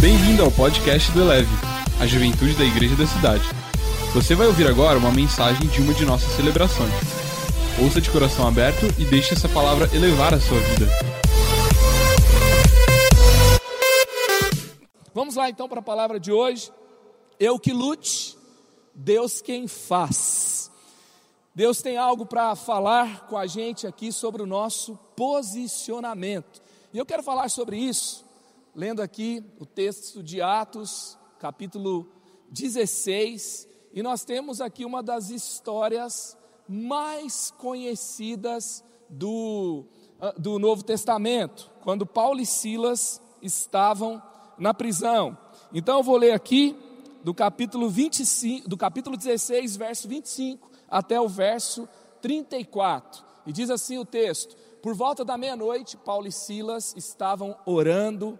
Bem-vindo ao podcast do Eleve, a juventude da igreja da cidade. Você vai ouvir agora uma mensagem de uma de nossas celebrações. Ouça de coração aberto e deixe essa palavra elevar a sua vida. Vamos lá então para a palavra de hoje. Eu que lute, Deus quem faz. Deus tem algo para falar com a gente aqui sobre o nosso posicionamento. E eu quero falar sobre isso, lendo aqui o texto de Atos, capítulo 16, e nós temos aqui uma das histórias mais conhecidas do, ah, do Novo Testamento, quando Paulo e Silas estavam na prisão. Então eu vou ler aqui do capítulo 25, do capítulo 16, verso 25 até o verso 34. E diz assim o texto: por volta da meia-noite, Paulo e Silas estavam orando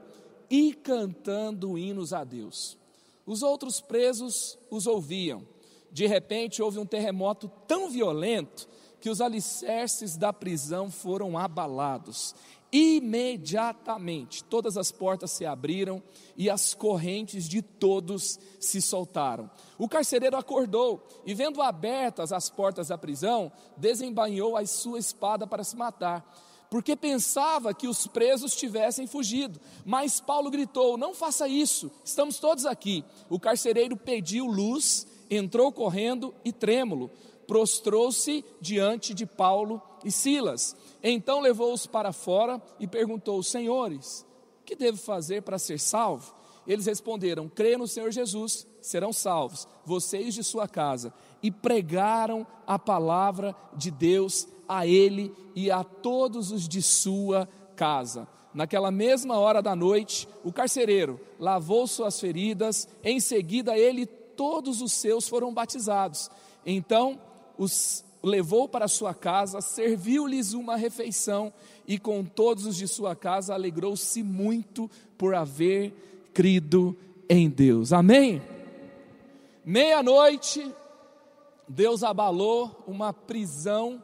e cantando hinos a Deus. Os outros presos os ouviam. De repente, houve um terremoto tão violento que os alicerces da prisão foram abalados. Imediatamente, todas as portas se abriram e as correntes de todos se soltaram. O carcereiro acordou e, vendo abertas as portas da prisão, desembainhou a sua espada para se matar, porque pensava que os presos tivessem fugido. Mas Paulo gritou: Não faça isso, estamos todos aqui. O carcereiro pediu luz, entrou correndo e trêmulo, prostrou-se diante de Paulo e Silas. Então levou-os para fora e perguntou: Senhores, que devo fazer para ser salvo? Eles responderam: Crê no Senhor Jesus, serão salvos, vocês de sua casa. E pregaram a palavra de Deus a ele e a todos os de sua casa. Naquela mesma hora da noite, o carcereiro lavou suas feridas, em seguida ele e todos os seus foram batizados. Então os levou para sua casa, serviu-lhes uma refeição e com todos os de sua casa alegrou-se muito por haver crido em Deus. Amém? Meia-noite, Deus abalou uma prisão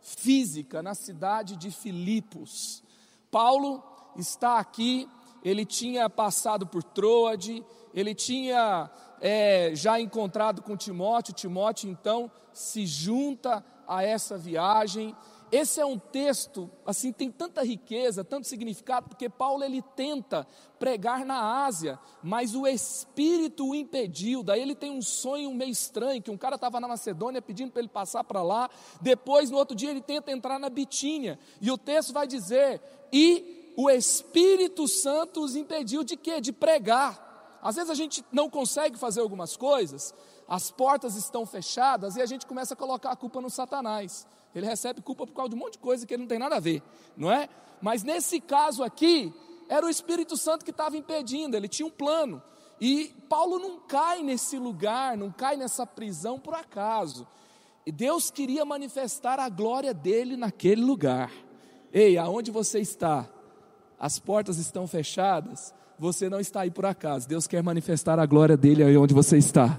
física na cidade de Filipos. Paulo está aqui, ele tinha passado por Troade, ele tinha é, já encontrado com Timóteo, Timóteo então se junta a essa viagem. Esse é um texto, assim, tem tanta riqueza, tanto significado, porque Paulo ele tenta pregar na Ásia, mas o Espírito o impediu. Daí ele tem um sonho meio estranho, que um cara estava na Macedônia pedindo para ele passar para lá. Depois, no outro dia, ele tenta entrar na Bitínia. E o texto vai dizer: e o Espírito Santo os impediu de quê? De pregar. Às vezes a gente não consegue fazer algumas coisas, as portas estão fechadas e a gente começa a colocar a culpa no Satanás. Ele recebe culpa por causa de um monte de coisa que ele não tem nada a ver, não é? Mas nesse caso aqui, era o Espírito Santo que estava impedindo, ele tinha um plano. E Paulo não cai nesse lugar, não cai nessa prisão por acaso. E Deus queria manifestar a glória dele naquele lugar. Ei, aonde você está? As portas estão fechadas, você não está aí por acaso. Deus quer manifestar a glória dele aí onde você está.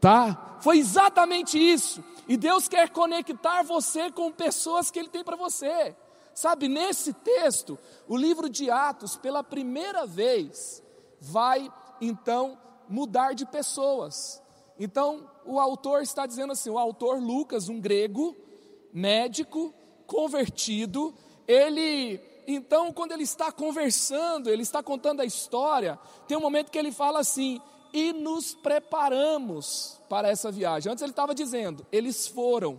Tá? Foi exatamente isso. E Deus quer conectar você com pessoas que ele tem para você. Sabe, nesse texto, o livro de Atos, pela primeira vez, vai então mudar de pessoas. Então, o autor está dizendo assim: o autor Lucas, um grego, médico, convertido, ele então, quando ele está conversando, ele está contando a história, tem um momento que ele fala assim: e nos preparamos para essa viagem. Antes ele estava dizendo, eles foram,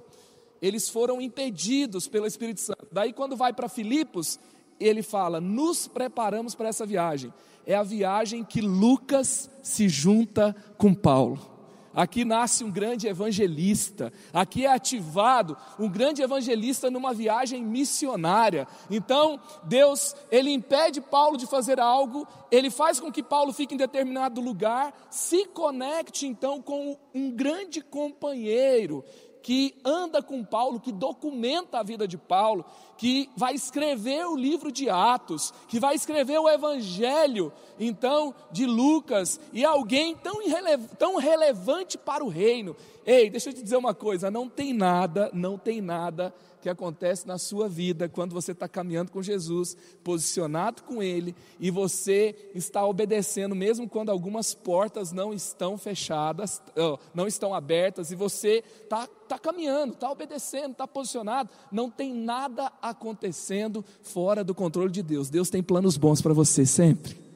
eles foram impedidos pelo Espírito Santo. Daí, quando vai para Filipos, ele fala: nos preparamos para essa viagem. É a viagem que Lucas se junta com Paulo. Aqui nasce um grande evangelista. Aqui é ativado um grande evangelista numa viagem missionária. Então, Deus, ele impede Paulo de fazer algo, ele faz com que Paulo fique em determinado lugar, se conecte então com um grande companheiro que anda com Paulo, que documenta a vida de Paulo, que vai escrever o livro de Atos, que vai escrever o Evangelho, então, de Lucas, e alguém tão, tão relevante para o reino. Ei, deixa eu te dizer uma coisa: não tem nada, não tem nada que acontece na sua vida quando você está caminhando com Jesus, posicionado com Ele, e você está obedecendo, mesmo quando algumas portas não estão fechadas, não estão abertas, e você está tá caminhando, está obedecendo, está posicionado, não tem nada acontecendo fora do controle de Deus. Deus tem planos bons para você sempre.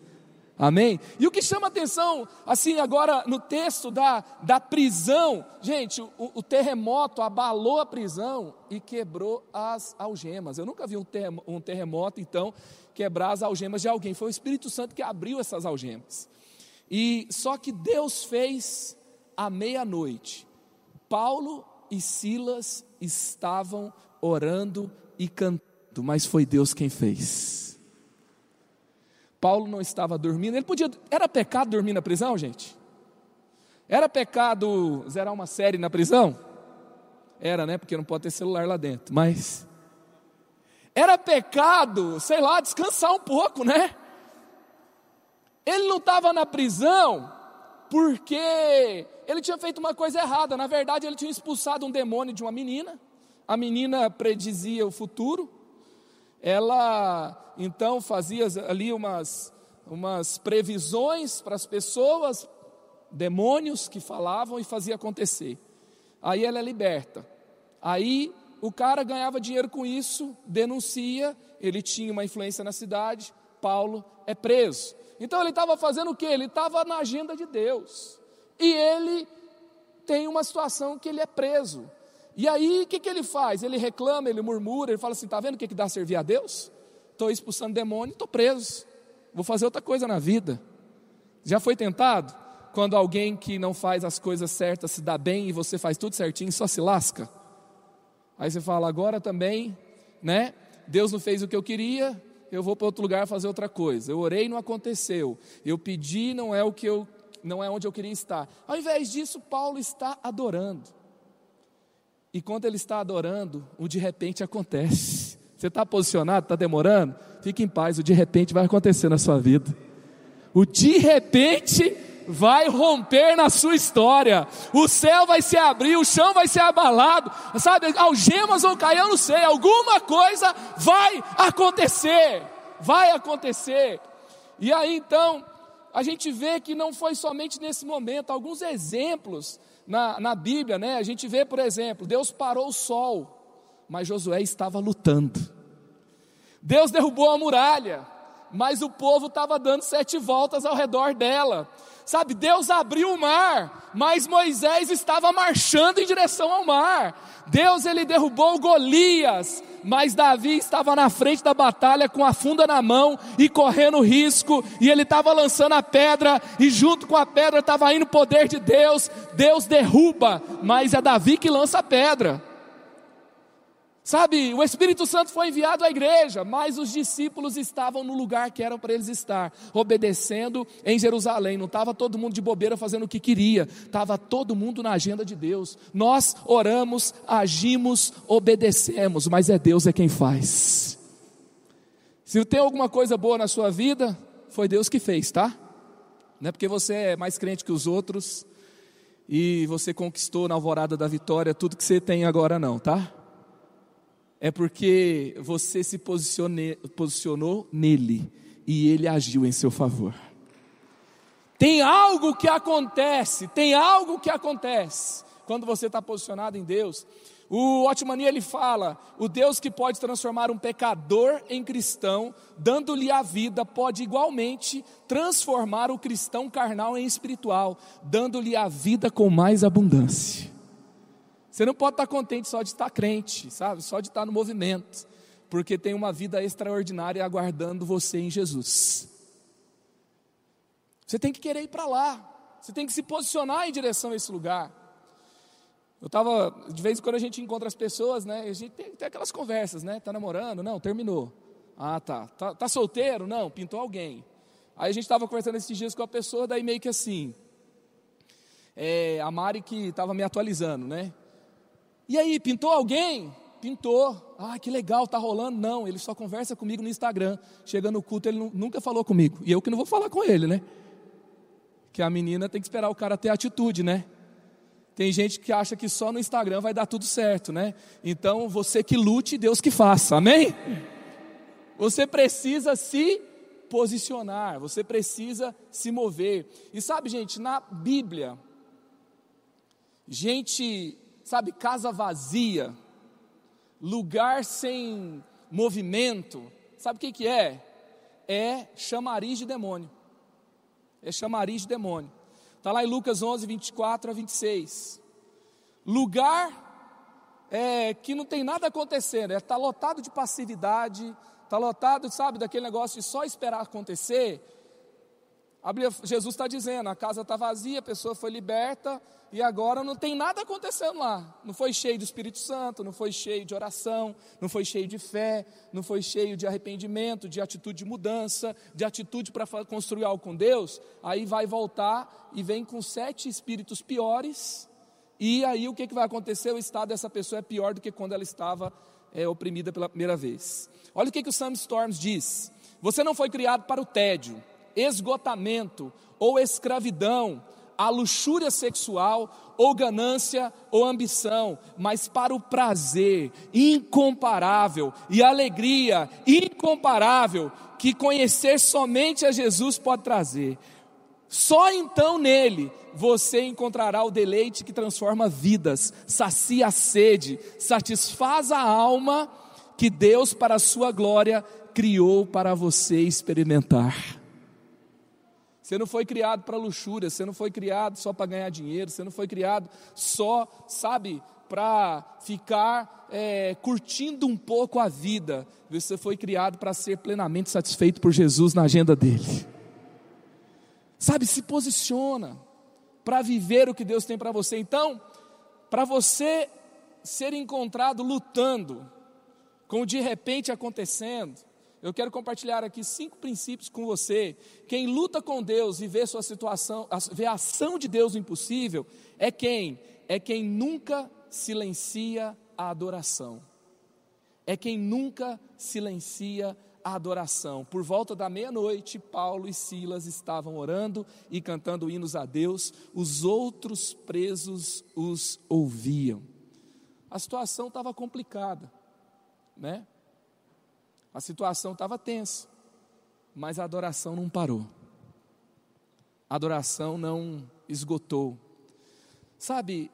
Amém? E o que chama atenção, assim, agora no texto da, da prisão, gente, o, o, terremoto abalou a prisão e quebrou as algemas. Eu nunca vi um, ter, um terremoto, então, quebrar as algemas de alguém. Foi o Espírito Santo que abriu essas algemas. E só que Deus fez à meia-noite. Paulo e Silas estavam orando e cantando, mas foi Deus quem fez. Paulo não estava dormindo. Ele podia. Era pecado dormir na prisão, gente? Era pecado zerar uma série na prisão? Era, né? Porque não pode ter celular lá dentro. Mas. Era pecado, sei lá, descansar um pouco, né? Ele não estava na prisão porque ele tinha feito uma coisa errada. Na verdade, ele tinha expulsado um demônio de uma menina. A menina predizia o futuro ela então fazia ali umas, umas previsões para as pessoas, demônios que falavam e fazia acontecer. Aí ela é liberta. Aí o cara ganhava dinheiro com isso, denuncia, ele tinha uma influência na cidade, Paulo é preso. Então ele estava fazendo o que? Ele estava na agenda de Deus. E ele tem uma situação que ele é preso. E aí, o que, que ele faz? Ele reclama, ele murmura, ele fala assim: está vendo o que, que dá servir a Deus? Estou expulsando demônio, estou preso. Vou fazer outra coisa na vida. Já foi tentado? Quando alguém que não faz as coisas certas se dá bem e você faz tudo certinho só se lasca? Aí você fala, agora também, né? Deus não fez o que eu queria, eu vou para outro lugar fazer outra coisa. Eu orei, não aconteceu. Eu pedi, não é o que eu, não é onde eu queria estar. Ao invés disso, Paulo está adorando. E quando ele está adorando, o de repente acontece. Você está posicionado, está demorando? Fique em paz, o de repente vai acontecer na sua vida. O de repente vai romper na sua história. O céu vai se abrir, o chão vai ser abalado, sabe? Algemas vão cair, eu não sei. Alguma coisa vai acontecer. Vai acontecer. E aí então, a gente vê que não foi somente nesse momento, alguns exemplos na, na Bíblia, né, a gente vê, por exemplo, Deus parou o sol, mas Josué estava lutando. Deus derrubou a muralha, mas o povo estava dando sete voltas ao redor dela. Sabe, Deus abriu o mar, mas Moisés estava marchando em direção ao mar. Deus ele derrubou Golias, mas Davi estava na frente da batalha com a funda na mão e correndo risco, e ele estava lançando a pedra, e junto com a pedra estava indo o poder de Deus. Deus derruba, mas é Davi que lança a pedra. Sabe, o Espírito Santo foi enviado à igreja, mas os discípulos estavam no lugar que era para eles estar, obedecendo em Jerusalém. Não estava todo mundo de bobeira fazendo o que queria, estava todo mundo na agenda de Deus. Nós oramos, agimos, obedecemos, mas é Deus é quem faz. Se tem alguma coisa boa na sua vida, foi Deus que fez, tá? Não é porque você é mais crente que os outros e você conquistou na alvorada da vitória tudo que você tem agora, não, tá? É porque você se posicionou nele e ele agiu em seu favor. Tem algo que acontece, tem algo que acontece quando você está posicionado em Deus. O Otmani ele fala: o Deus que pode transformar um pecador em cristão, dando-lhe a vida, pode igualmente transformar o cristão carnal em espiritual, dando-lhe a vida com mais abundância. Você não pode estar contente só de estar crente, sabe? Só de estar no movimento, porque tem uma vida extraordinária aguardando você em Jesus. Você tem que querer ir para lá, você tem que se posicionar em direção a esse lugar. Eu estava, de vez em quando a gente encontra as pessoas, né? A gente tem, tem aquelas conversas, né? Tá namorando? Não, terminou. Ah, tá. Tá, tá solteiro? Não, pintou alguém. Aí a gente estava conversando esses dias com a pessoa, daí meio que assim. É, a Mari que estava me atualizando, né? E aí, pintou alguém? pintor. Ah, que legal, tá rolando. Não, ele só conversa comigo no Instagram. Chega no culto, ele nunca falou comigo. E eu que não vou falar com ele, né? Que a menina tem que esperar o cara ter atitude, né? Tem gente que acha que só no Instagram vai dar tudo certo, né? Então, você que lute, Deus que faça. Amém? Você precisa se posicionar, você precisa se mover. E sabe, gente, na Bíblia, gente, sabe, casa vazia, lugar sem movimento, sabe o que, que é? É chamariz de demônio. É chamariz de demônio. Está lá em Lucas 11, 24 a 26. Lugar é, que não tem nada acontecendo, está é, lotado de passividade, está lotado, sabe, daquele negócio de só esperar acontecer. Jesus está dizendo: a casa está vazia, a pessoa foi liberta e agora não tem nada acontecendo lá. Não foi cheio do Espírito Santo, não foi cheio de oração, não foi cheio de fé, não foi cheio de arrependimento, de atitude de mudança, de atitude para construir algo com Deus. Aí vai voltar e vem com sete espíritos piores. E aí o que, que vai acontecer? O estado dessa pessoa é pior do que quando ela estava é, oprimida pela primeira vez. Olha o que, que o Sam Storms diz: Você não foi criado para o tédio, esgotamento ou escravidão, a luxúria sexual ou ganância ou ambição, mas para o prazer incomparável e alegria incomparável que conhecer somente a Jesus pode trazer. Só então nele você encontrará o deleite que transforma vidas, sacia a sede, satisfaz a alma que Deus, para a sua glória, criou para você experimentar. Você não foi criado para luxúria, você não foi criado só para ganhar dinheiro, você não foi criado só, sabe, para ficar é, curtindo um pouco a vida. Você foi criado para ser plenamente satisfeito por Jesus na agenda dele. Sabe, se posiciona para viver o que Deus tem para você. Então, para você ser encontrado lutando, com o de repente acontecendo, eu quero compartilhar aqui cinco princípios com você. Quem luta com Deus e vê sua situação, vê a ação de Deus impossível, é quem? É quem nunca silencia a adoração. É quem nunca silencia a adoração. Por volta da meia-noite, Paulo e Silas estavam orando e cantando hinos a Deus, os outros presos os ouviam. A situação estava complicada né? A situação estava tensa, mas a adoração não parou. A adoração não esgotou. Sabe,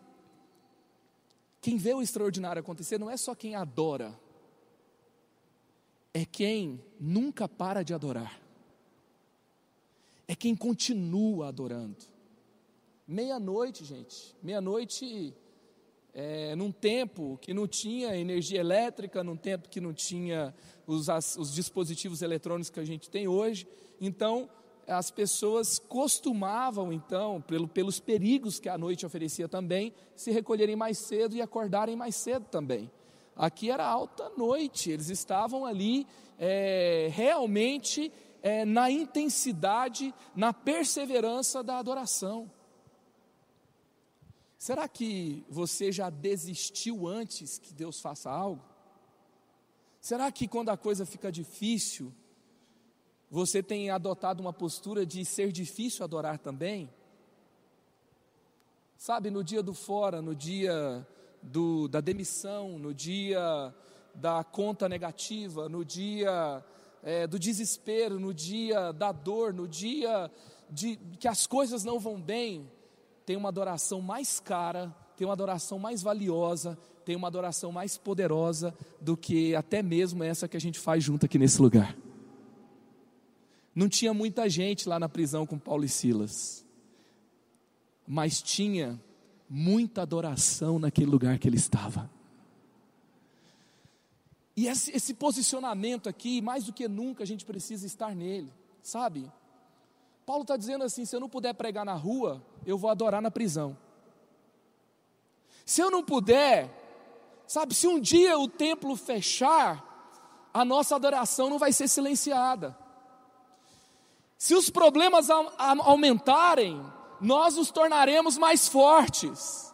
quem vê o extraordinário acontecer não é só quem adora, é quem nunca para de adorar, é quem continua adorando. Meia-noite, gente, meia-noite é, num tempo que não tinha energia elétrica, num tempo que não tinha os, as, os dispositivos eletrônicos que a gente tem hoje. Então, as pessoas costumavam, então, pelo, pelos perigos que a noite oferecia também, se recolherem mais cedo e acordarem mais cedo também. Aqui era alta noite, eles estavam ali é, realmente é, na intensidade, na perseverança da adoração. Será que você já desistiu antes que Deus faça algo? Será que quando a coisa fica difícil, você tem adotado uma postura de ser difícil adorar também? Sabe, no dia do fora, no dia do, da demissão, no dia da conta negativa, no dia é, do desespero, no dia da dor, no dia de que as coisas não vão bem, tem uma adoração mais cara, tem uma adoração mais valiosa, tem uma adoração mais poderosa do que até mesmo essa que a gente faz junto aqui nesse lugar. Não tinha muita gente lá na prisão com Paulo e Silas, mas tinha muita adoração naquele lugar que ele estava. E esse, esse, posicionamento aqui, mais do que nunca, a gente precisa estar nele, sabe? Paulo está dizendo assim: se eu não puder pregar na rua, eu vou adorar na prisão. Se eu não puder, sabe, se um dia o templo fechar, a nossa adoração não vai ser silenciada. Se os problemas aumentarem, nós nos tornaremos mais fortes.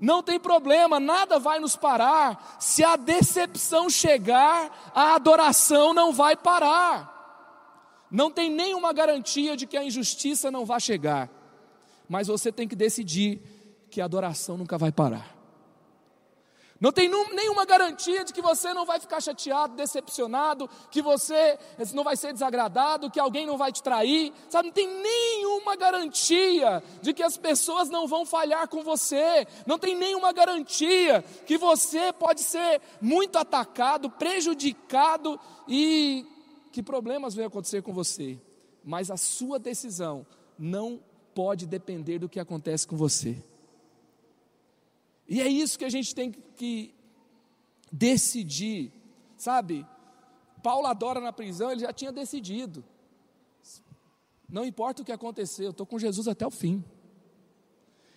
Não tem problema, nada vai nos parar. Se a decepção chegar, a adoração não vai parar. Não tem nenhuma garantia de que a injustiça não vai chegar. Mas você tem que decidir que a adoração nunca vai parar. Não tem nenhuma garantia de que você não vai ficar chateado, decepcionado, que você não vai ser desagradado, que alguém não vai te trair, sabe? Não tem nenhuma garantia de que as pessoas não vão falhar com você, não tem nenhuma garantia que você pode ser muito atacado, prejudicado e que problemas vão acontecer com você. Mas a sua decisão não pode depender do que acontece com você. E é isso que a gente tem que decidir, sabe? Paulo adora na prisão, ele já tinha decidido. Não importa o que acontecer, eu estou com Jesus até o fim.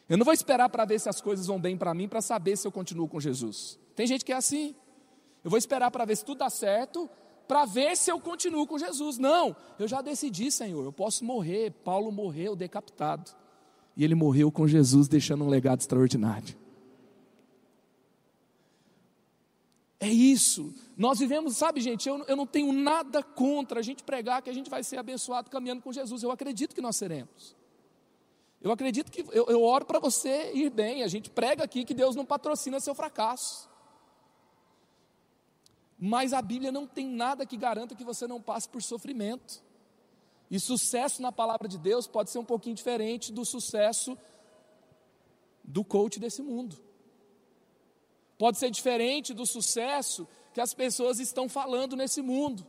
Eu não vou esperar para ver se as coisas vão bem para mim, para saber se eu continuo com Jesus. Tem gente que é assim. Eu vou esperar para ver se tudo dá certo, para ver se eu continuo com Jesus. Não, eu já decidi, Senhor, eu posso morrer. Paulo morreu decapitado. E ele morreu com Jesus, deixando um legado extraordinário. É isso. Nós vivemos, sabe, gente, eu, eu não tenho nada contra a gente pregar que a gente vai ser abençoado caminhando com Jesus. Eu acredito que nós seremos. Eu acredito que eu, eu oro para você ir bem. A gente prega aqui que Deus não patrocina seu fracasso. Mas a Bíblia não tem nada que garanta que você não passe por sofrimento. E sucesso na palavra de Deus pode ser um pouquinho diferente do sucesso do coach desse mundo pode ser diferente do sucesso que as pessoas estão falando nesse mundo.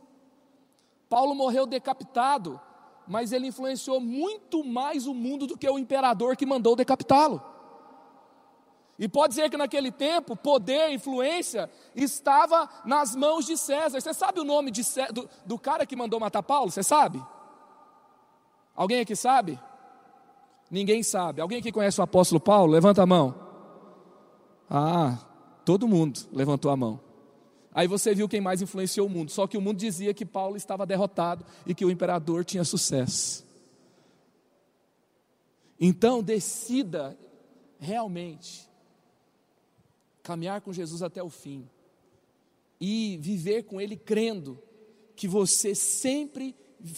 Paulo morreu decapitado, mas ele influenciou muito mais o mundo do que o imperador que mandou decapitá-lo. E pode ser que naquele tempo, poder, influência, estava nas mãos de César. Você sabe o nome de, do, do cara que mandou matar Paulo? Você sabe? Alguém aqui sabe? Ninguém sabe. Alguém aqui conhece o apóstolo Paulo? Levanta a mão. Ah, Todo mundo levantou a mão. Aí você viu quem mais influenciou o mundo. Só que o mundo dizia que Paulo estava derrotado e que o imperador tinha sucesso. Então decida realmente caminhar com Jesus até o fim e viver com Ele crendo que você sempre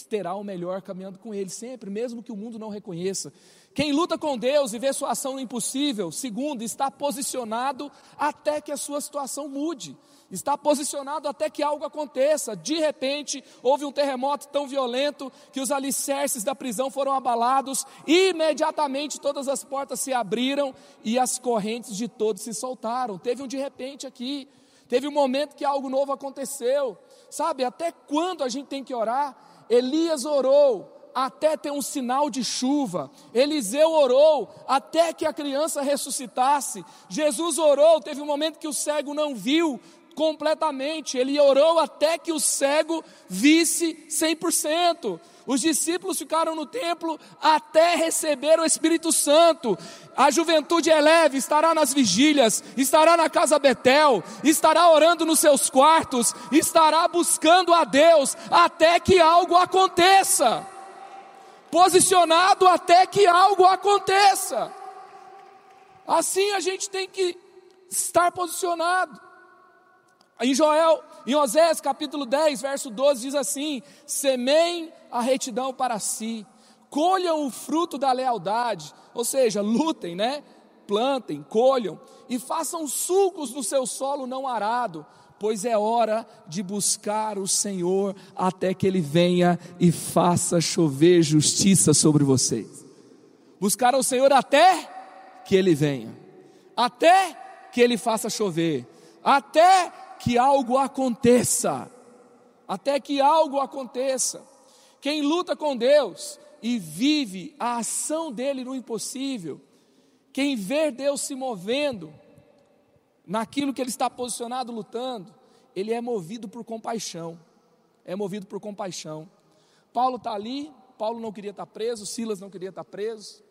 terá o melhor caminhando com Ele, sempre, mesmo que o mundo não reconheça. Quem luta com Deus e vê sua ação no impossível, segundo, está posicionado até que a sua situação mude, está posicionado até que algo aconteça. De repente, houve um terremoto tão violento que os alicerces da prisão foram abalados, imediatamente todas as portas se abriram e as correntes de todos se soltaram. Teve um de repente aqui, teve um momento que algo novo aconteceu. Sabe, até quando a gente tem que orar? Elias orou até ter um sinal de chuva. Eliseu orou até que a criança ressuscitasse. Jesus orou, teve um momento que o cego não viu completamente. Ele orou até que o cego visse 100%. Os discípulos ficaram no templo até receber o Espírito Santo. A juventude é leve, estará nas vigílias, estará na casa Betel, estará orando nos seus quartos, estará buscando a Deus até que algo aconteça posicionado até que algo aconteça. Assim a gente tem que estar posicionado. Em Joel, em Osés capítulo 10, verso 12 diz assim: Semeiem a retidão para si, colham o fruto da lealdade, ou seja, lutem, né? Plantem, colham e façam sulcos no seu solo não arado, pois é hora de buscar o Senhor até que Ele venha e faça chover justiça sobre vocês. Buscar o Senhor até que Ele venha, até que Ele faça chover, até que algo aconteça, até que algo aconteça. Quem luta com Deus e vive a ação dele no impossível, quem vê Deus se movendo, naquilo que ele está posicionado lutando, ele é movido por compaixão. É movido por compaixão. Paulo está ali, Paulo não queria estar tá preso, Silas não queria estar tá preso.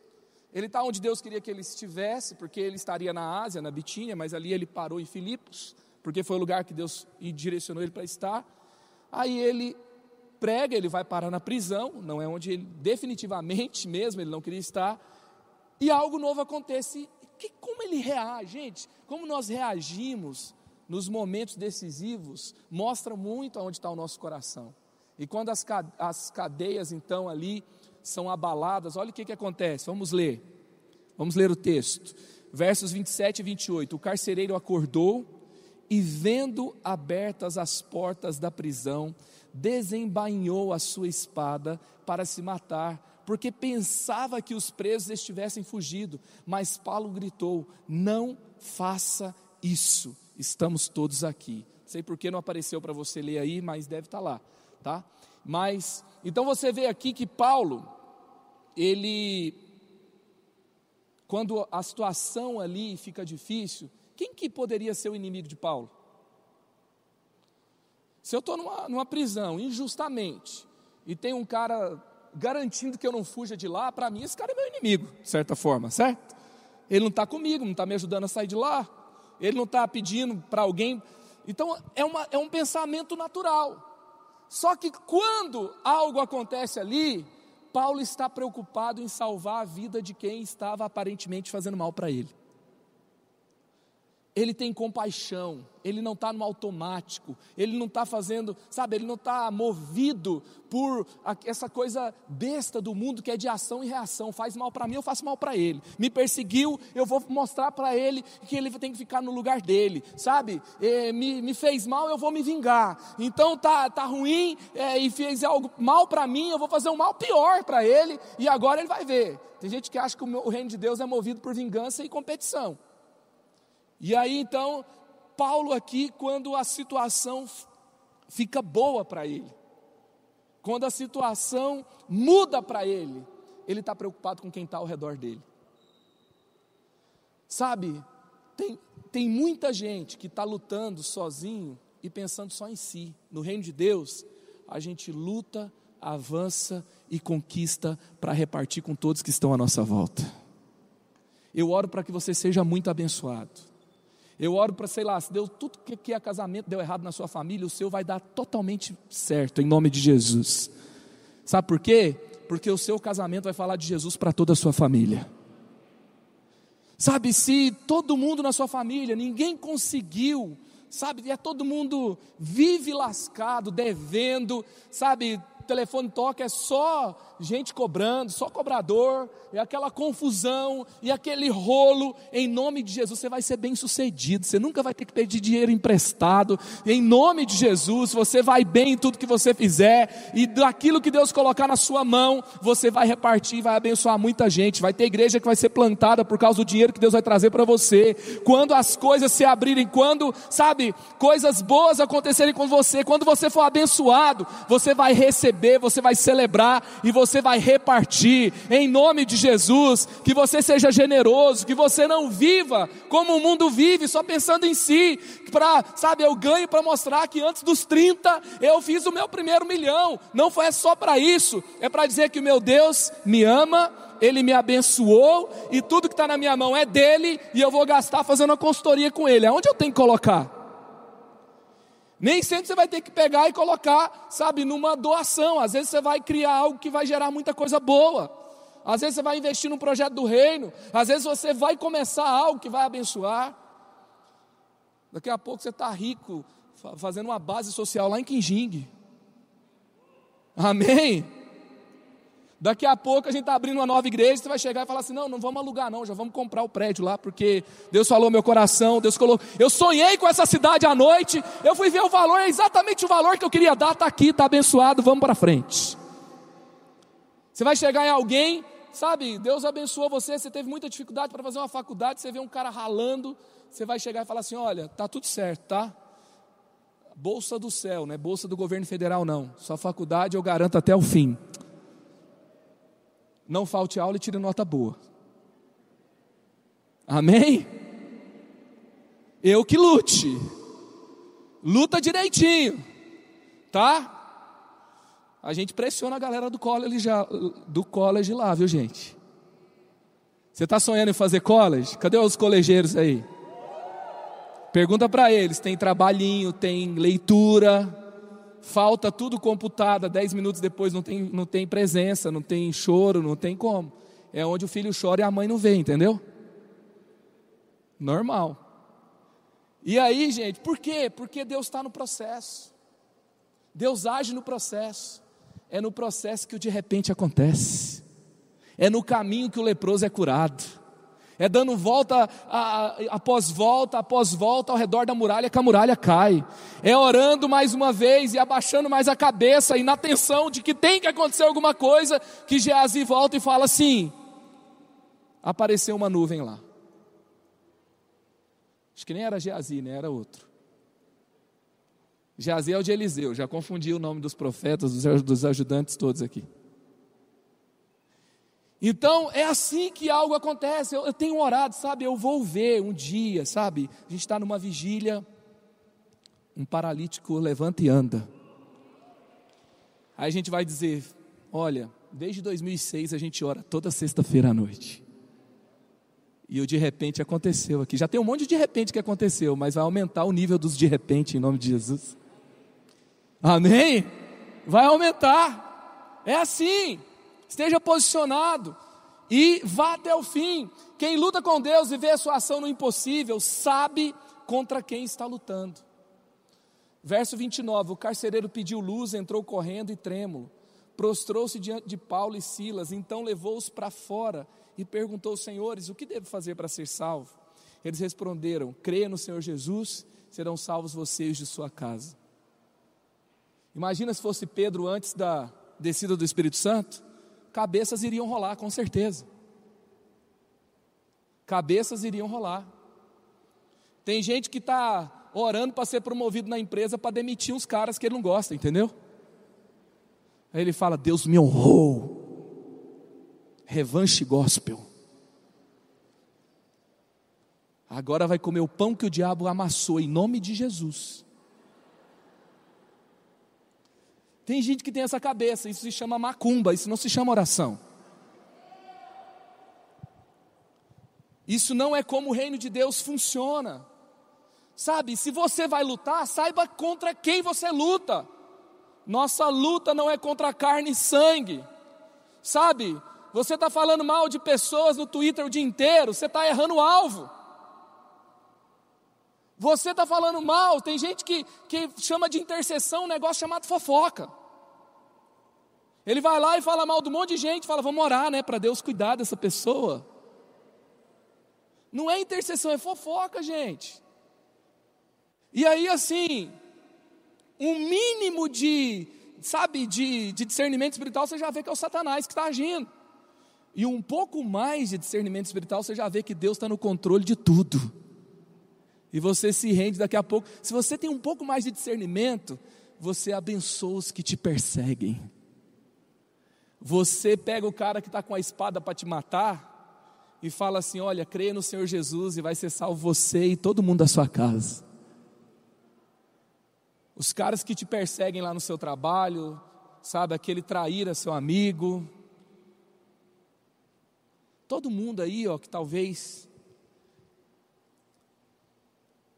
Ele está onde Deus queria que ele estivesse, porque ele estaria na Ásia, na Bitínia, mas ali ele parou em Filipos, porque foi o lugar que Deus direcionou ele para estar. Aí ele prega, ele vai parar na prisão, não é onde ele definitivamente mesmo ele não queria estar. E algo novo acontece que, como ele reage, gente, como nós reagimos nos momentos decisivos, mostra muito aonde está o nosso coração. E quando as, as cadeias, então, ali são abaladas, olha o que, que acontece, vamos ler. Vamos ler o texto, versos 27 e 28. O carcereiro acordou e, vendo abertas as portas da prisão, desembainhou a sua espada para se matar, porque pensava que os presos estivessem fugido. Mas Paulo gritou: Não faça isso, estamos todos aqui. Não sei por que não apareceu para você ler aí, mas deve estar tá lá, tá? Mas, então você vê aqui que Paulo, ele quando a situação ali fica difícil, quem que poderia ser o inimigo de Paulo? Se eu estou numa, numa prisão injustamente e tem um cara garantindo que eu não fuja de lá, para mim esse cara é meu inimigo, de certa forma, certo? Ele não está comigo, não está me ajudando a sair de lá, ele não está pedindo para alguém. Então é, uma, é um pensamento natural. Só que quando algo acontece ali, Paulo está preocupado em salvar a vida de quem estava aparentemente fazendo mal para ele ele tem compaixão, ele não está no automático, ele não está fazendo, sabe, ele não está movido por essa coisa besta do mundo que é de ação e reação. Faz mal para mim, eu faço mal para ele. Me perseguiu, eu vou mostrar para ele que ele tem que ficar no lugar dele, sabe? É, me, me, fez mal, eu vou me vingar. Então tá, tá ruim é, e fez algo mal para mim, eu vou fazer um mal pior para ele e agora ele vai ver. Tem gente que acha que o, meu, o reino de Deus é movido por vingança e competição. E aí então, Paulo aqui, quando a situação fica boa para ele, quando a situação muda para ele, ele está preocupado com quem está ao redor dele. Sabe, tem, tem muita gente que está lutando sozinho e pensando só em si. No reino de Deus, a gente luta, avança e conquista para repartir com todos que estão à nossa volta. Eu oro para que você seja muito abençoado. Eu oro para, sei lá, se deu tudo que é casamento deu errado na sua família, o seu vai dar totalmente certo, em nome de Jesus. Sabe por quê? Porque o seu casamento vai falar de Jesus para toda a sua família. Sabe, se todo mundo na sua família, ninguém conseguiu, sabe, é todo mundo vive lascado, devendo, sabe, telefone toca, é só gente cobrando, só cobrador, é aquela confusão e aquele rolo. Em nome de Jesus, você vai ser bem sucedido, você nunca vai ter que pedir dinheiro emprestado. Em nome de Jesus, você vai bem em tudo que você fizer, e daquilo que Deus colocar na sua mão, você vai repartir, vai abençoar muita gente. Vai ter igreja que vai ser plantada por causa do dinheiro que Deus vai trazer para você. Quando as coisas se abrirem, quando, sabe, coisas boas acontecerem com você, quando você for abençoado, você vai receber, você vai celebrar e você vai repartir. Em nome de Jesus, que você seja generoso, que você não viva como o mundo vive, só pensando em si, para, sabe, eu ganho para mostrar que antes dos 30 eu fiz o meu primeiro milhão. Não foi só para isso, é para dizer que o meu Deus me ama, ele me abençoou e tudo que está na minha mão é dele e eu vou gastar fazendo uma consultoria com ele. Aonde eu tenho que colocar? Nem sempre você vai ter que pegar e colocar, sabe, numa doação. Às vezes você vai criar algo que vai gerar muita coisa boa. Às vezes você vai investir num projeto do reino. Às vezes você vai começar algo que vai abençoar. Daqui a pouco você está rico, fazendo uma base social lá em Quinjing. Amém? Daqui a pouco a gente está abrindo uma nova igreja, você vai chegar e falar assim: não, não vamos alugar, não, já vamos comprar o prédio lá, porque Deus falou meu coração, Deus colocou. Eu sonhei com essa cidade à noite, eu fui ver o valor, é exatamente o valor que eu queria dar, está aqui, está abençoado, vamos para frente. Você vai chegar em alguém, sabe, Deus abençoou você, você teve muita dificuldade para fazer uma faculdade, você vê um cara ralando, você vai chegar e falar assim: olha, tá tudo certo, tá? Bolsa do céu, não é bolsa do governo federal, não. Sua faculdade eu garanto até o fim não falte aula e tire nota boa. Amém? Eu que lute. Luta direitinho. Tá? A gente pressiona a galera do college, já, do college lá, viu gente? Você está sonhando em fazer college? Cadê os colegeiros aí? Pergunta para eles: tem trabalhinho, tem leitura, falta tudo computado, dez minutos depois não tem, não tem presença, não tem choro, não tem como. É onde o filho chora e a mãe não vê, entendeu? Normal. E aí, gente, por quê? Porque Deus está no processo. Deus age no processo. É no processo que o de repente acontece. É no caminho que o leproso é curado. É dando volta a, a, após volta, após volta ao redor da muralha que a muralha cai. É orando mais uma vez e abaixando mais a cabeça e na tensão de que tem que acontecer alguma coisa, que Geazi volta e fala assim: apareceu uma nuvem lá. Acho que nem era Geazi, né? Era outro. Geazi é o de Eliseu, já confundi o nome dos profetas, dos ajudantes todos aqui. Então é assim que algo acontece. Eu, eu, tenho orado, sabe? Eu vou ver um dia, sabe? A gente está numa vigília, um paralítico levanta e anda. Aí a gente vai dizer: Olha, desde 2006 a gente ora toda sexta-feira à noite. E o de repente aconteceu aqui. Já tem um monte de repente que aconteceu, mas vai aumentar o nível dos de repente em nome de Jesus. Amém? Vai aumentar. É assim. Esteja posicionado e vá até o fim. Quem luta com Deus e vê a sua ação no impossível, sabe contra quem está lutando. Verso 29: O carcereiro pediu luz, entrou correndo e trêmulo. Prostrou-se diante de Paulo e Silas, então levou-os para fora e perguntou aos senhores: O que devo fazer para ser salvo? Eles responderam: Creia no Senhor Jesus, serão salvos vocês de sua casa. Imagina se fosse Pedro antes da descida do Espírito Santo, cabeças iriam rolar, com certeza. Cabeças iriam rolar. Tem gente que está orando para ser promovido na empresa para demitir uns caras que ele não gosta, entendeu? Aí ele fala: Deus me honrou revanche gospel. Agora vai comer o pão que o diabo amassou em nome de Jesus. Tem gente que tem essa cabeça, isso se chama macumba, isso não se chama oração. Isso não é como o reino de Deus funciona. Sabe, se você vai lutar, saiba contra quem você luta. Nossa luta não é contra carne e sangue. Sabe, você está falando mal de pessoas no Twitter o dia inteiro, você está errando o alvo. Você está falando mal, tem gente que, que chama de intercessão um negócio chamado fofoca. Ele vai lá e fala mal de um monte de gente, fala, vamos orar, né, para Deus cuidar dessa pessoa. Não é intercessão, é fofoca, gente. E aí, assim, um mínimo de, sabe, de, de discernimento espiritual, você já vê que é o Satanás que está agindo e um pouco mais de discernimento espiritual, você já vê que Deus está no controle de tudo. E você se rende daqui a pouco. Se você tem um pouco mais de discernimento, você abençoa os que te perseguem. Você pega o cara que está com a espada para te matar e fala assim: Olha, creia no Senhor Jesus e vai ser salvo você e todo mundo da sua casa. Os caras que te perseguem lá no seu trabalho, sabe, aquele traíra seu amigo, Todo mundo aí, ó, que talvez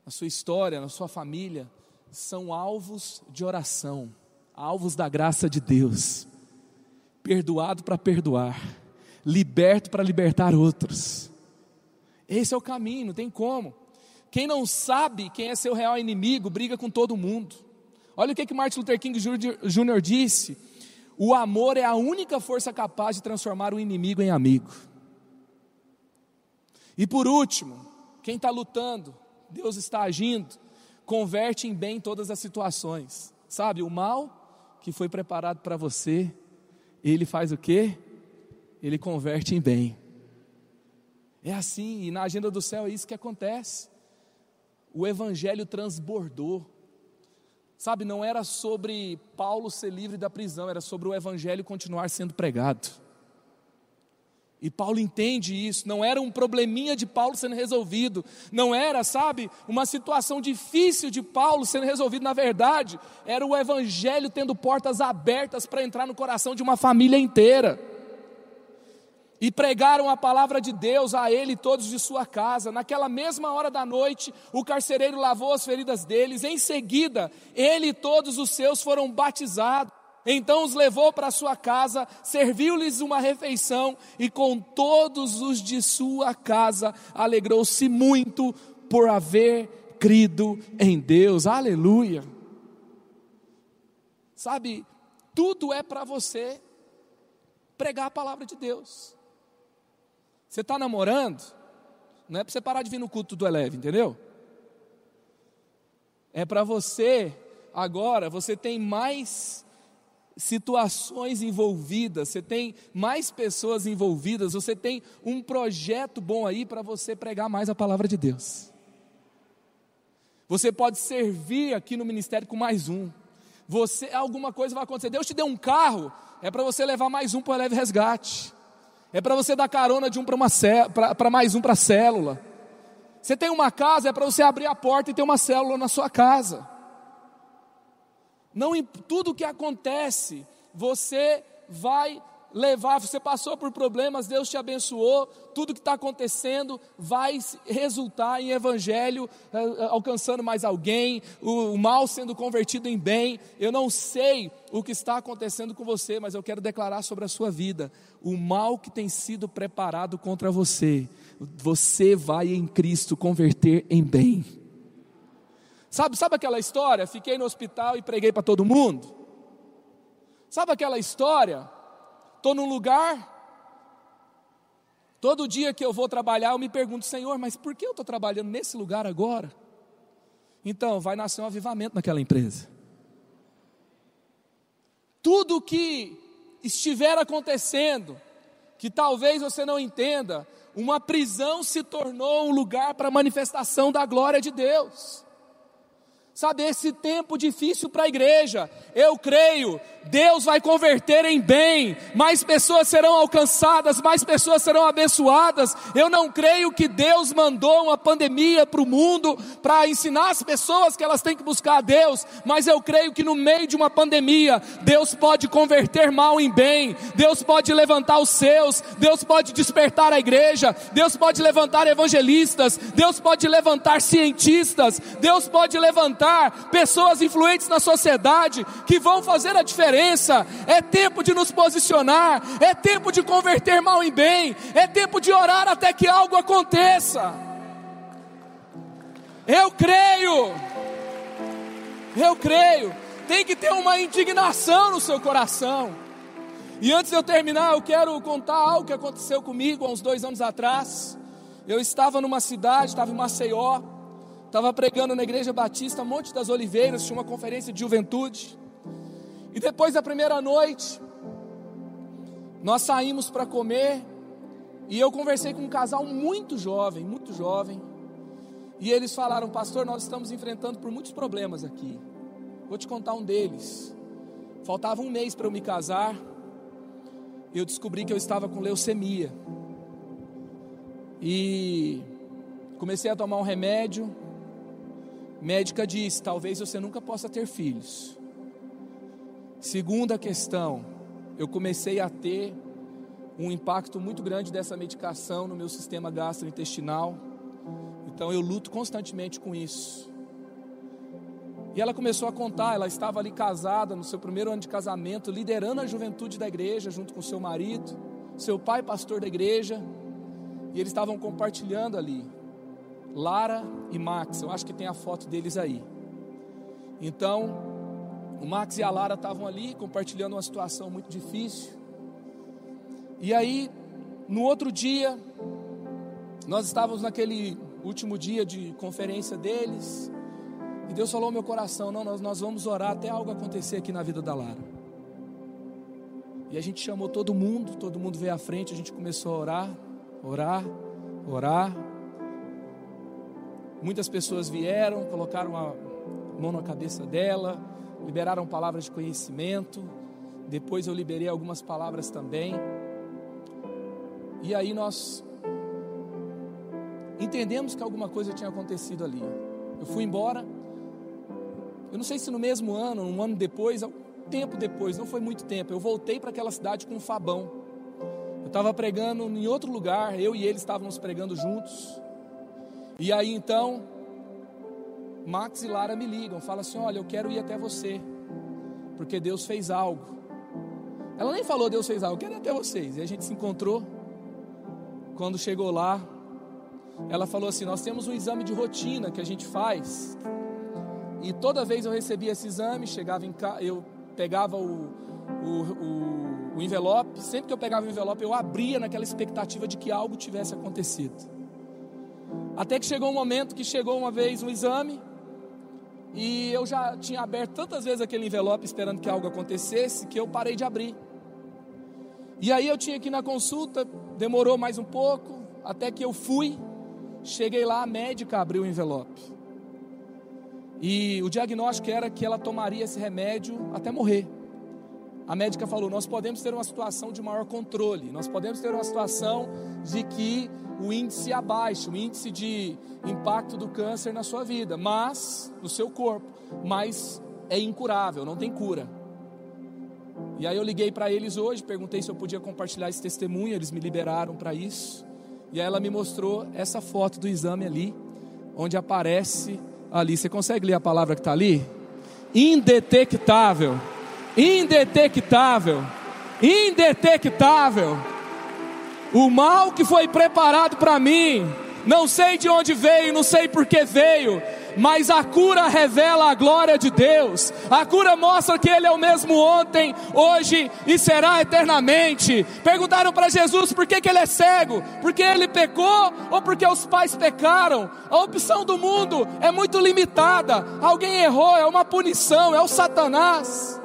na sua história, na sua família, são alvos de oração, alvos da graça de Deus, perdoado para perdoar, liberto para libertar outros. Esse é o caminho, não tem como. Quem não sabe quem é seu real inimigo, briga com todo mundo. Olha o que, que Martin Luther King Jr. disse: o amor é a única força capaz de transformar o inimigo em amigo. E por último, quem está lutando, Deus está agindo, converte em bem todas as situações. Sabe, o mal que foi preparado para você, ele faz o quê? Ele converte em bem. É assim, e na agenda do céu é isso que acontece. O evangelho transbordou. Sabe, não era sobre Paulo ser livre da prisão, era sobre o evangelho continuar sendo pregado. E Paulo entende isso, não era um probleminha de Paulo sendo resolvido, não era, sabe, uma situação difícil de Paulo sendo resolvido, na verdade, era o evangelho tendo portas abertas para entrar no coração de uma família inteira. E pregaram a palavra de Deus a ele e todos de sua casa. Naquela mesma hora da noite, o carcereiro lavou as feridas deles, em seguida, ele e todos os seus foram batizados. Então os levou para sua casa, serviu-lhes uma refeição e com todos os de sua casa alegrou-se muito por haver crido em Deus. Aleluia. Sabe, tudo é para você pregar a palavra de Deus. Você está namorando, não é para você parar de vir no culto do Eleve, entendeu? É para você, agora, você tem mais situações envolvidas, você tem mais pessoas envolvidas, você tem um projeto bom aí para você pregar mais a palavra de Deus. Você pode servir aqui no ministério com mais um. Você alguma coisa vai acontecer. Deus te deu um carro, é para você levar mais um para leve resgate. É para você dar carona de um para mais um para a célula. Você tem uma casa, é para você abrir a porta e ter uma célula na sua casa. Não tudo que acontece, você vai levar, você passou por problemas, Deus te abençoou, tudo que está acontecendo vai resultar em evangelho, eh, eh, alcançando mais alguém, o mal sendo convertido em bem. Eu não sei o que está acontecendo com você, mas eu quero declarar sobre a sua vida: o mal que tem sido preparado contra você, você vai em Cristo converter em bem. Sabe, sabe aquela história? Fiquei no hospital e preguei para todo mundo. Sabe aquela história? Estou num lugar, todo dia que eu vou trabalhar, eu me pergunto, Senhor, mas por que eu estou trabalhando nesse lugar agora? Então, vai nascer um avivamento naquela empresa. Tudo que estiver acontecendo, que talvez você não entenda, uma prisão se tornou um lugar para manifestação da glória de Deus. Sabe, esse tempo difícil para a igreja, eu creio, Deus vai converter em bem, mais pessoas serão alcançadas, mais pessoas serão abençoadas. Eu não creio que Deus mandou uma pandemia para o mundo para ensinar as pessoas que elas têm que buscar a Deus, mas eu creio que no meio de uma pandemia, Deus pode converter mal em bem, Deus pode levantar os seus, Deus pode despertar a igreja, Deus pode levantar evangelistas, Deus pode levantar cientistas, Deus pode levantar pessoas influentes na sociedade que vão fazer a diferença. É tempo de nos posicionar, é tempo de converter mal em bem, é tempo de orar até que algo aconteça. Eu creio, eu creio, tem que ter uma indignação no seu coração. E antes de eu terminar, eu quero contar algo que aconteceu comigo há uns dois anos atrás. Eu estava numa cidade, estava em Maceió, Estava pregando na igreja batista, Monte das Oliveiras, tinha uma conferência de juventude. E depois da primeira noite, nós saímos para comer. E eu conversei com um casal muito jovem, muito jovem. E eles falaram, pastor, nós estamos enfrentando por muitos problemas aqui. Vou te contar um deles. Faltava um mês para eu me casar. Eu descobri que eu estava com leucemia. E comecei a tomar um remédio médica diz: talvez você nunca possa ter filhos. Segunda questão, eu comecei a ter um impacto muito grande dessa medicação no meu sistema gastrointestinal. Então eu luto constantemente com isso. E ela começou a contar, ela estava ali casada no seu primeiro ano de casamento, liderando a juventude da igreja junto com seu marido, seu pai pastor da igreja, e eles estavam compartilhando ali. Lara e Max, eu acho que tem a foto deles aí. Então, o Max e a Lara estavam ali compartilhando uma situação muito difícil. E aí, no outro dia, nós estávamos naquele último dia de conferência deles. E Deus falou ao meu coração: não, nós, nós vamos orar até algo acontecer aqui na vida da Lara. E a gente chamou todo mundo, todo mundo veio à frente, a gente começou a orar, orar, orar. Muitas pessoas vieram, colocaram a mão na cabeça dela, liberaram palavras de conhecimento. Depois eu liberei algumas palavras também. E aí nós entendemos que alguma coisa tinha acontecido ali. Eu fui embora. Eu não sei se no mesmo ano, um ano depois, tempo depois, não foi muito tempo. Eu voltei para aquela cidade com um Fabão. Eu estava pregando em outro lugar, eu e ele estávamos pregando juntos. E aí então, Max e Lara me ligam, falam assim: Olha, eu quero ir até você, porque Deus fez algo. Ela nem falou Deus fez algo, eu quero até vocês. E a gente se encontrou. Quando chegou lá, ela falou assim: Nós temos um exame de rotina que a gente faz. E toda vez eu recebia esse exame, chegava em casa, eu pegava o, o, o, o envelope. Sempre que eu pegava o envelope, eu abria naquela expectativa de que algo tivesse acontecido. Até que chegou um momento que chegou uma vez um exame, e eu já tinha aberto tantas vezes aquele envelope esperando que algo acontecesse, que eu parei de abrir. E aí eu tinha que ir na consulta, demorou mais um pouco, até que eu fui, cheguei lá, a médica abriu o envelope. E o diagnóstico era que ela tomaria esse remédio até morrer. A médica falou: Nós podemos ter uma situação de maior controle, nós podemos ter uma situação de que o índice abaixa, o índice de impacto do câncer na sua vida, mas no seu corpo, mas é incurável, não tem cura. E aí eu liguei para eles hoje, perguntei se eu podia compartilhar esse testemunho, eles me liberaram para isso. E aí ela me mostrou essa foto do exame ali, onde aparece ali. Você consegue ler a palavra que está ali? Indetectável. Indetectável. Indetectável. O mal que foi preparado para mim, não sei de onde veio, não sei por que veio, mas a cura revela a glória de Deus. A cura mostra que Ele é o mesmo ontem, hoje e será eternamente. Perguntaram para Jesus por que, que ele é cego: porque ele pecou ou porque os pais pecaram? A opção do mundo é muito limitada. Alguém errou, é uma punição, é o Satanás.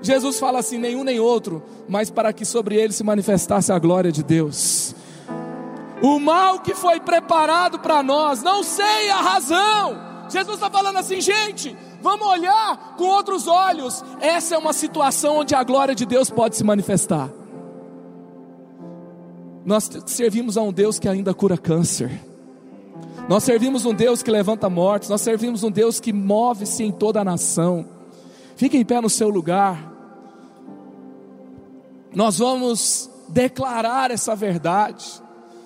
Jesus fala assim: nenhum nem outro, mas para que sobre ele se manifestasse a glória de Deus. O mal que foi preparado para nós, não sei a razão, Jesus está falando assim, gente, vamos olhar com outros olhos. Essa é uma situação onde a glória de Deus pode se manifestar. Nós servimos a um Deus que ainda cura câncer. Nós servimos um Deus que levanta mortes. Nós servimos um Deus que move-se em toda a nação. Fique em pé no seu lugar. Nós vamos declarar essa verdade.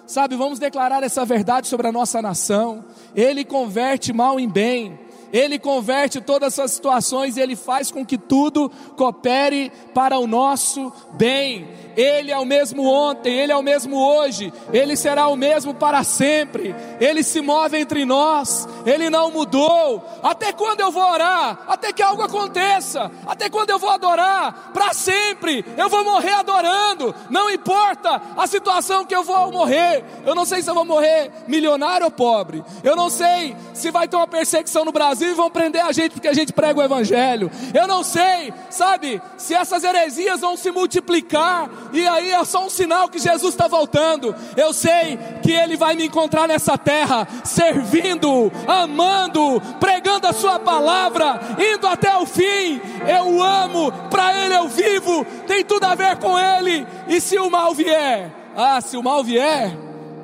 Sabe, vamos declarar essa verdade sobre a nossa nação. Ele converte mal em bem. Ele converte todas essas situações e ele faz com que tudo coopere para o nosso bem. Ele é o mesmo ontem, Ele é o mesmo hoje, Ele será o mesmo para sempre. Ele se move entre nós, Ele não mudou. Até quando eu vou orar? Até que algo aconteça. Até quando eu vou adorar? Para sempre. Eu vou morrer adorando. Não importa a situação que eu vou morrer. Eu não sei se eu vou morrer milionário ou pobre. Eu não sei se vai ter uma perseguição no Brasil e vão prender a gente porque a gente prega o Evangelho. Eu não sei, sabe, se essas heresias vão se multiplicar e aí é só um sinal que Jesus está voltando. Eu sei que Ele vai me encontrar nessa terra, servindo, amando, pregando a Sua palavra, indo até o fim. Eu amo, para Ele eu vivo, tem tudo a ver com Ele. E se o mal vier, ah, se o mal vier,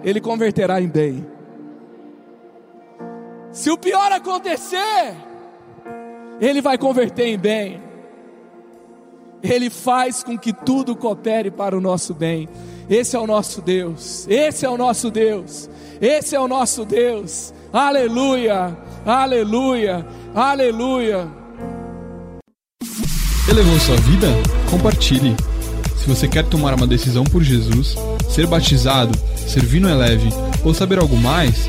Ele converterá em bem. Se o pior acontecer, Ele vai converter em bem. Ele faz com que tudo coopere para o nosso bem. Esse é o nosso Deus. Esse é o nosso Deus. Esse é o nosso Deus. Aleluia. Aleluia. Aleluia. Elevou sua vida? Compartilhe. Se você quer tomar uma decisão por Jesus, ser batizado, servir no Eleve ou saber algo mais,